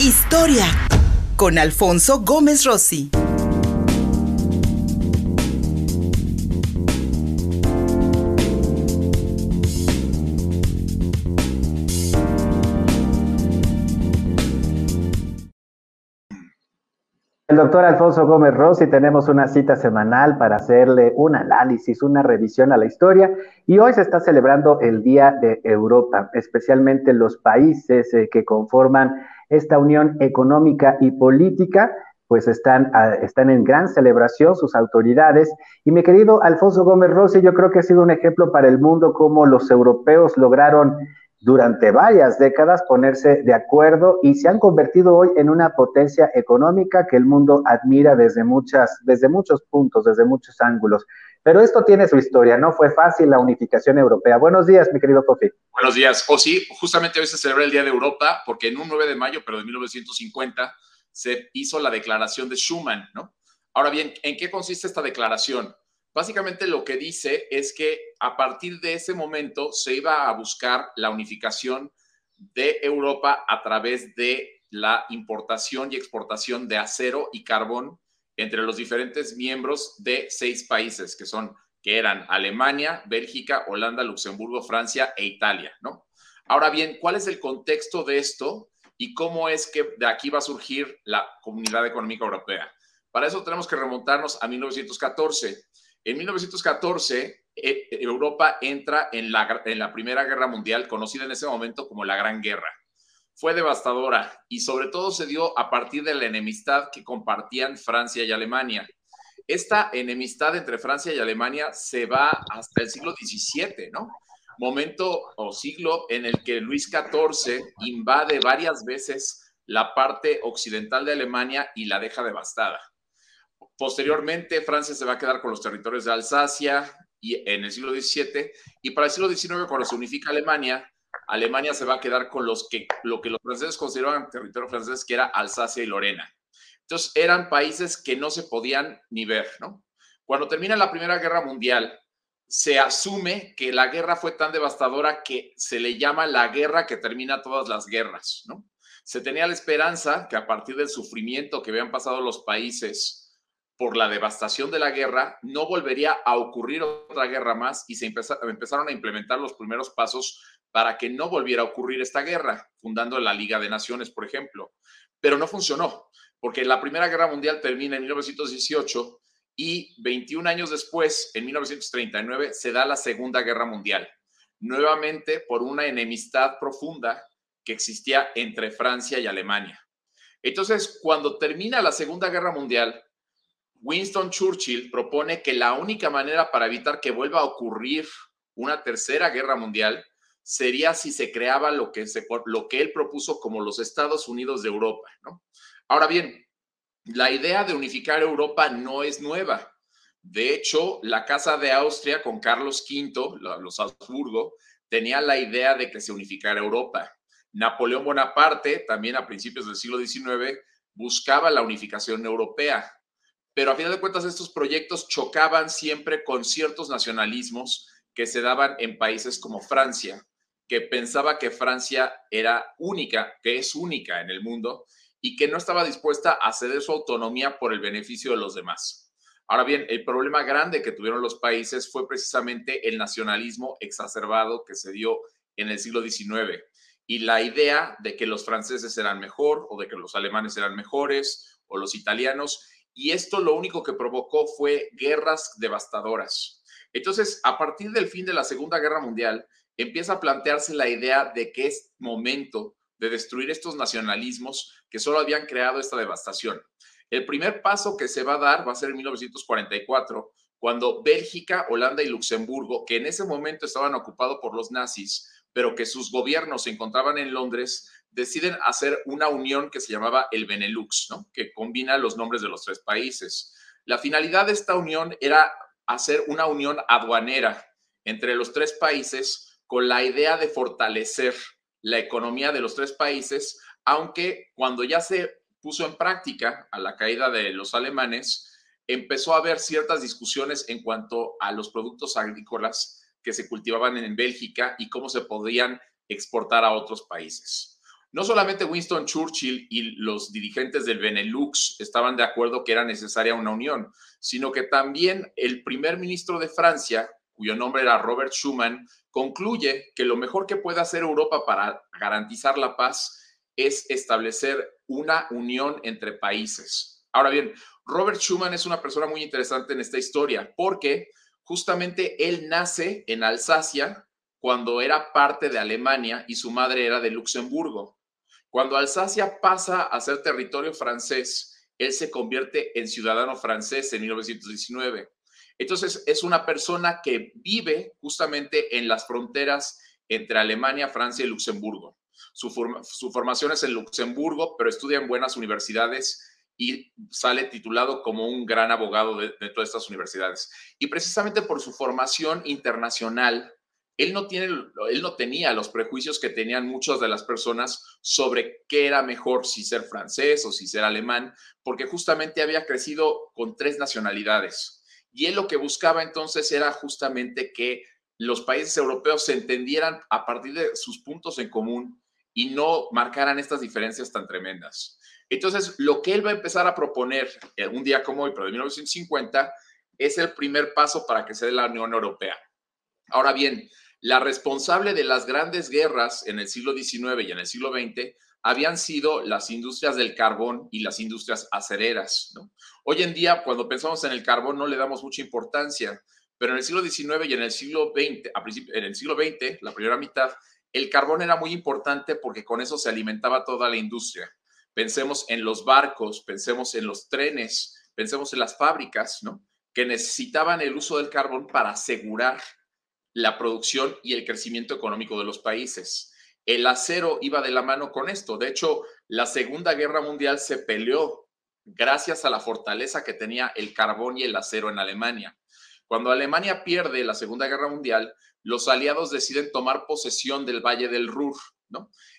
Historia con Alfonso Gómez Rossi. El doctor Alfonso Gómez Rossi tenemos una cita semanal para hacerle un análisis, una revisión a la historia y hoy se está celebrando el Día de Europa, especialmente los países eh, que conforman esta unión económica y política, pues están, ah, están en gran celebración sus autoridades. Y mi querido Alfonso Gómez Rossi, yo creo que ha sido un ejemplo para el mundo cómo los europeos lograron durante varias décadas ponerse de acuerdo y se han convertido hoy en una potencia económica que el mundo admira desde muchas, desde muchos puntos, desde muchos ángulos. Pero esto tiene su historia, no fue fácil la unificación europea. Buenos días, mi querido Kofi. Buenos días. O sí, justamente hoy se celebra el Día de Europa porque en un 9 de mayo, pero de 1950, se hizo la declaración de Schuman, ¿no? Ahora bien, ¿en qué consiste esta declaración? Básicamente lo que dice es que a partir de ese momento se iba a buscar la unificación de Europa a través de la importación y exportación de acero y carbón entre los diferentes miembros de seis países que son que eran Alemania, Bélgica, Holanda, Luxemburgo, Francia e Italia, ¿no? Ahora bien, ¿cuál es el contexto de esto y cómo es que de aquí va a surgir la Comunidad Económica Europea? Para eso tenemos que remontarnos a 1914 en 1914, eh, Europa entra en la, en la Primera Guerra Mundial, conocida en ese momento como la Gran Guerra. Fue devastadora y sobre todo se dio a partir de la enemistad que compartían Francia y Alemania. Esta enemistad entre Francia y Alemania se va hasta el siglo XVII, ¿no? Momento o siglo en el que Luis XIV invade varias veces la parte occidental de Alemania y la deja devastada. Posteriormente, Francia se va a quedar con los territorios de Alsacia y en el siglo XVII, y para el siglo XIX, cuando se unifica Alemania, Alemania se va a quedar con los que, lo que los franceses consideraban territorio francés, que era Alsacia y Lorena. Entonces, eran países que no se podían ni ver, ¿no? Cuando termina la Primera Guerra Mundial, se asume que la guerra fue tan devastadora que se le llama la guerra que termina todas las guerras, ¿no? Se tenía la esperanza que a partir del sufrimiento que habían pasado los países por la devastación de la guerra, no volvería a ocurrir otra guerra más y se empezaron a implementar los primeros pasos para que no volviera a ocurrir esta guerra, fundando la Liga de Naciones, por ejemplo. Pero no funcionó, porque la Primera Guerra Mundial termina en 1918 y 21 años después, en 1939, se da la Segunda Guerra Mundial, nuevamente por una enemistad profunda que existía entre Francia y Alemania. Entonces, cuando termina la Segunda Guerra Mundial, Winston Churchill propone que la única manera para evitar que vuelva a ocurrir una tercera guerra mundial sería si se creaba lo que, él propuso como los Estados Unidos de Europa. ¿no? Ahora bien, la idea de unificar Europa no es nueva. De hecho, la Casa de Austria con Carlos V, los Habsburgo, tenía la idea de que se unificara Europa. Napoleón Bonaparte, también a principios del siglo XIX, buscaba la unificación europea pero a final de cuentas estos proyectos chocaban siempre con ciertos nacionalismos que se daban en países como Francia, que pensaba que Francia era única, que es única en el mundo y que no estaba dispuesta a ceder su autonomía por el beneficio de los demás. Ahora bien, el problema grande que tuvieron los países fue precisamente el nacionalismo exacerbado que se dio en el siglo XIX y la idea de que los franceses eran mejor o de que los alemanes eran mejores o los italianos y esto lo único que provocó fue guerras devastadoras. Entonces, a partir del fin de la Segunda Guerra Mundial, empieza a plantearse la idea de que es momento de destruir estos nacionalismos que solo habían creado esta devastación. El primer paso que se va a dar va a ser en 1944, cuando Bélgica, Holanda y Luxemburgo, que en ese momento estaban ocupados por los nazis, pero que sus gobiernos se encontraban en Londres, deciden hacer una unión que se llamaba el Benelux, que combina los nombres de los tres países. La finalidad de esta unión era hacer una unión aduanera entre los tres países con la idea de fortalecer la economía de los tres países, aunque cuando ya se puso en práctica a la caída de los alemanes, empezó a haber ciertas discusiones en cuanto a los productos agrícolas que se cultivaban en Bélgica y cómo se podían exportar a otros países. no solamente Winston Churchill y los dirigentes del Benelux estaban de acuerdo que era necesaria una unión, sino que también el primer ministro de Francia, cuyo nombre era Robert Schuman, concluye que lo mejor que puede hacer Europa para garantizar la paz es establecer una unión entre países. Ahora bien, Robert Schuman es una persona muy interesante en esta historia porque justamente él nace en Alsacia cuando era parte de Alemania y su madre era de Luxemburgo. Cuando Alsacia pasa a ser territorio francés, él se convierte en ciudadano francés en 1919. Entonces, es una persona que vive justamente en las fronteras entre Alemania, Francia y Luxemburgo. Su, formación es en Luxemburgo, pero estudia en buenas universidades y sale titulado como un gran abogado de, todas estas universidades. Y precisamente por su formación internacional, él no, tiene, él no tenía los prejuicios que tenían muchas de las personas sobre qué era mejor si ser francés o si ser alemán, porque justamente había crecido con tres nacionalidades. Y él lo que buscaba entonces era justamente que los países europeos se entendieran a partir de sus puntos en común y no marcaran estas diferencias tan tremendas. Entonces, lo que él va a empezar a proponer un día como hoy, pero de 1950, es el primer paso para que se dé la Unión Europea. Ahora bien, la responsable de las grandes guerras en el siglo XIX y en el siglo XX habían sido las industrias del carbón y las industrias acereras. Hoy en día, cuando pensamos en el carbón, no le damos mucha importancia, pero en el siglo XIX y en el siglo XX, en el siglo XX, la primera mitad, el carbón era muy importante porque con eso se alimentaba toda la industria. Pensemos en los barcos, pensemos en los trenes, pensemos en las fábricas. Que necesitaban el uso del carbón para asegurar la producción y el crecimiento económico de los países. El acero iba de la mano con esto. De hecho, la Segunda Guerra Mundial se peleó gracias a la fortaleza que tenía el carbón y el acero en Alemania. Cuando Alemania pierde la Segunda Guerra Mundial, los aliados deciden tomar posesión del Valle del Ruhr,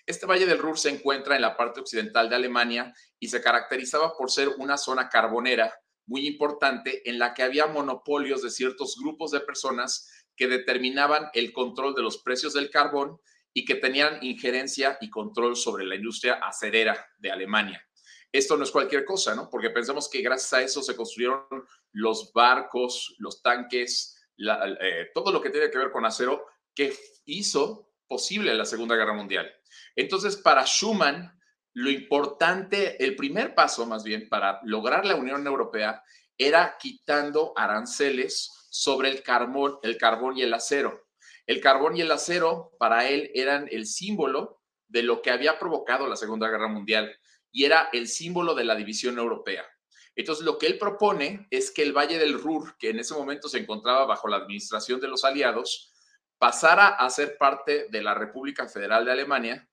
este Valle del Ruhr se encuentra en la parte occidental de Alemania y se caracterizaba por ser una zona carbonera muy importante en la que había monopolios de ciertos grupos de personas que determinaban el control de los precios del carbón y que tenían injerencia y control sobre la industria acerera de Alemania. Esto no es cualquier cosa, ¿no? Porque pensemos que gracias a eso se construyeron los barcos, los tanques, eh, todo lo que tiene que ver con acero, que hizo posible la Segunda Guerra Mundial. Entonces, para Schuman, lo importante, el primer paso más bien para lograr la Unión Europea era quitando aranceles sobre el carbón, el carbón y el acero. El carbón y el acero para él eran el símbolo de lo que había provocado la Segunda Guerra Mundial y era el símbolo de la división europea. Entonces, lo que él propone es que el Valle del Ruhr, que en ese momento se encontraba bajo la administración de los aliados, pasara a ser parte de la República Federal de Alemania,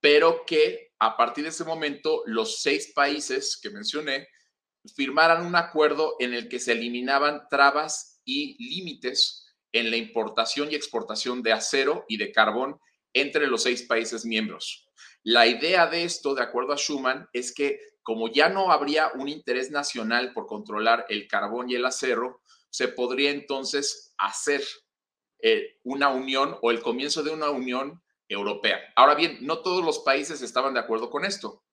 pero que a partir de ese momento los seis países que mencioné firmaran un acuerdo en el que se eliminaban trabas y límites en la importación y exportación de acero y de carbón entre los seis países miembros. La idea de esto, de acuerdo a Schuman, es que como ya no habría un interés nacional por controlar el carbón y el acero, se podría entonces hacer eh, una unión o el comienzo de una unión europea. Ahora bien, no todos los países estaban de acuerdo con esto.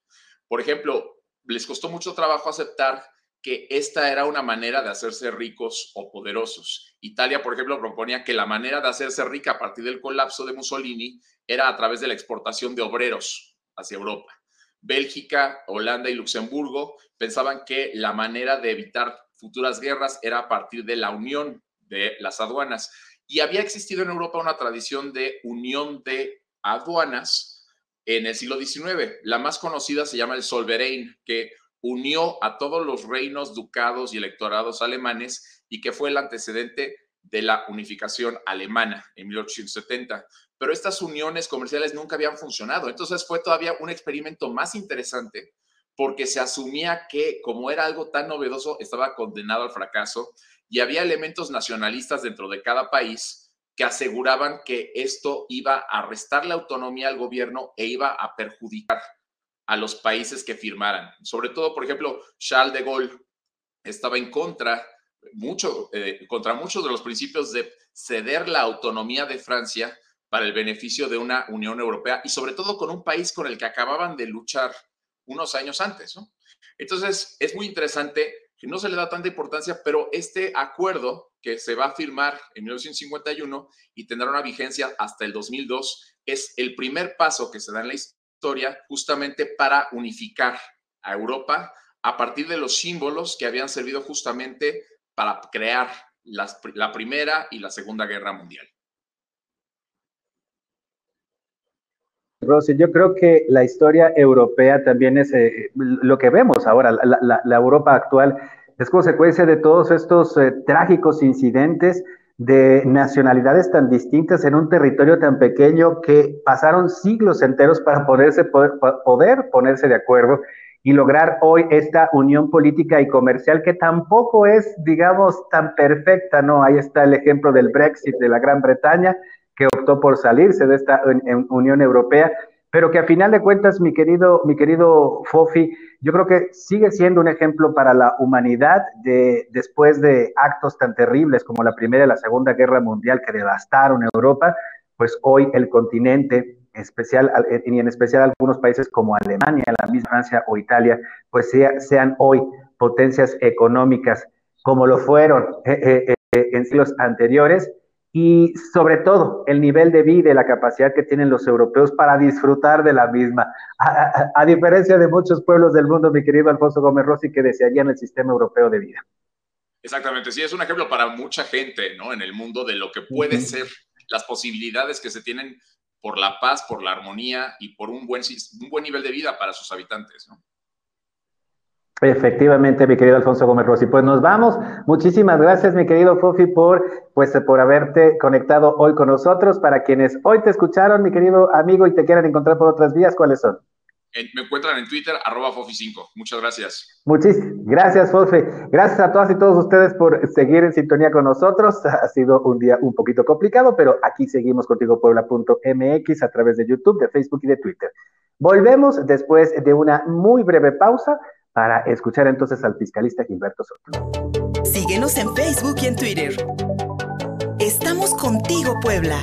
Por ejemplo, les costó mucho trabajo aceptar que esta era una manera de hacerse ricos o poderosos. Italia, por ejemplo, proponía que la manera de hacerse rica a partir del colapso de Mussolini era a través de la exportación de obreros hacia Europa. Bélgica, Holanda y Luxemburgo pensaban que la manera de evitar futuras guerras era a partir de la unión de las aduanas. Y había existido en Europa una tradición de unión de aduanas en el siglo XIX. La más conocida se llama el Solverein, que unió a todos los reinos, ducados y electorados alemanes y que fue el antecedente de la unificación alemana en 1870. Pero estas uniones comerciales nunca habían funcionado. Entonces fue todavía un experimento más interesante porque se asumía que como era algo tan novedoso, estaba condenado al fracaso y había elementos nacionalistas dentro de cada país que aseguraban que esto iba a restar la autonomía al gobierno e iba a perjudicar a los países que firmaran. Sobre todo, por ejemplo, Charles de Gaulle estaba en contra, mucho, eh, contra muchos de los principios de ceder la autonomía de Francia para el beneficio de una Unión Europea y sobre todo con un país con el que acababan de luchar unos años antes. ¿no? Entonces, es muy interesante que no se le da tanta importancia, pero este acuerdo que se va a firmar en 1951 y tendrá una vigencia hasta el 2002 es el primer paso que se da en la historia justamente para unificar a Europa a partir de los símbolos que habían servido justamente para crear la Primera y la Segunda Guerra Mundial. Yo creo que la historia europea también es eh, lo que vemos ahora, la, Europa actual es consecuencia de todos estos eh, trágicos incidentes de nacionalidades tan distintas en un territorio tan pequeño que pasaron siglos enteros para poderse, poder, poder ponerse de acuerdo y lograr hoy esta unión política y comercial que tampoco es, digamos, tan perfecta, ¿no? Ahí está el ejemplo del Brexit de la Gran Bretaña, que optó por salirse de esta Unión Europea, pero que a final de cuentas, mi querido, mi querido Fofi, yo creo que sigue siendo un ejemplo para la humanidad de, después de actos tan terribles como la Primera y la Segunda Guerra Mundial que devastaron Europa, pues hoy el continente, especial, y en especial algunos países como Alemania, la misma Francia o Italia, pues sean hoy potencias económicas como lo fueron eh, eh, eh, en siglos anteriores y sobre todo el nivel de vida y la capacidad que tienen los europeos para disfrutar de la misma, a, diferencia de muchos pueblos del mundo, mi querido Alfonso Gómez Rossi, que desearían el sistema europeo de vida. Exactamente, sí, es un ejemplo para mucha gente ¿no? en el mundo de lo que puede ser las posibilidades que se tienen por la paz, por la armonía y por un buen, un buen nivel de vida para sus habitantes. ¿no? Efectivamente, mi querido Alfonso Gómez Rossi. Pues nos vamos. Muchísimas gracias, mi querido Fofi, por, pues, por haberte conectado hoy con nosotros. Para quienes hoy te escucharon, mi querido amigo, y te quieran encontrar por otras vías, ¿cuáles son? me encuentran en Twitter, arroba Fofi5. Muchas gracias. Muchísimas gracias, Fofi. Gracias a todas y todos ustedes por seguir en sintonía con nosotros. Ha sido un día un poquito complicado, pero aquí seguimos contigo puebla.mx a través de YouTube, de Facebook y de Twitter. Volvemos después de una muy breve pausa para escuchar entonces al fiscalista Gilberto Soto. Síguenos en Facebook y en Twitter. Estamos contigo, Puebla.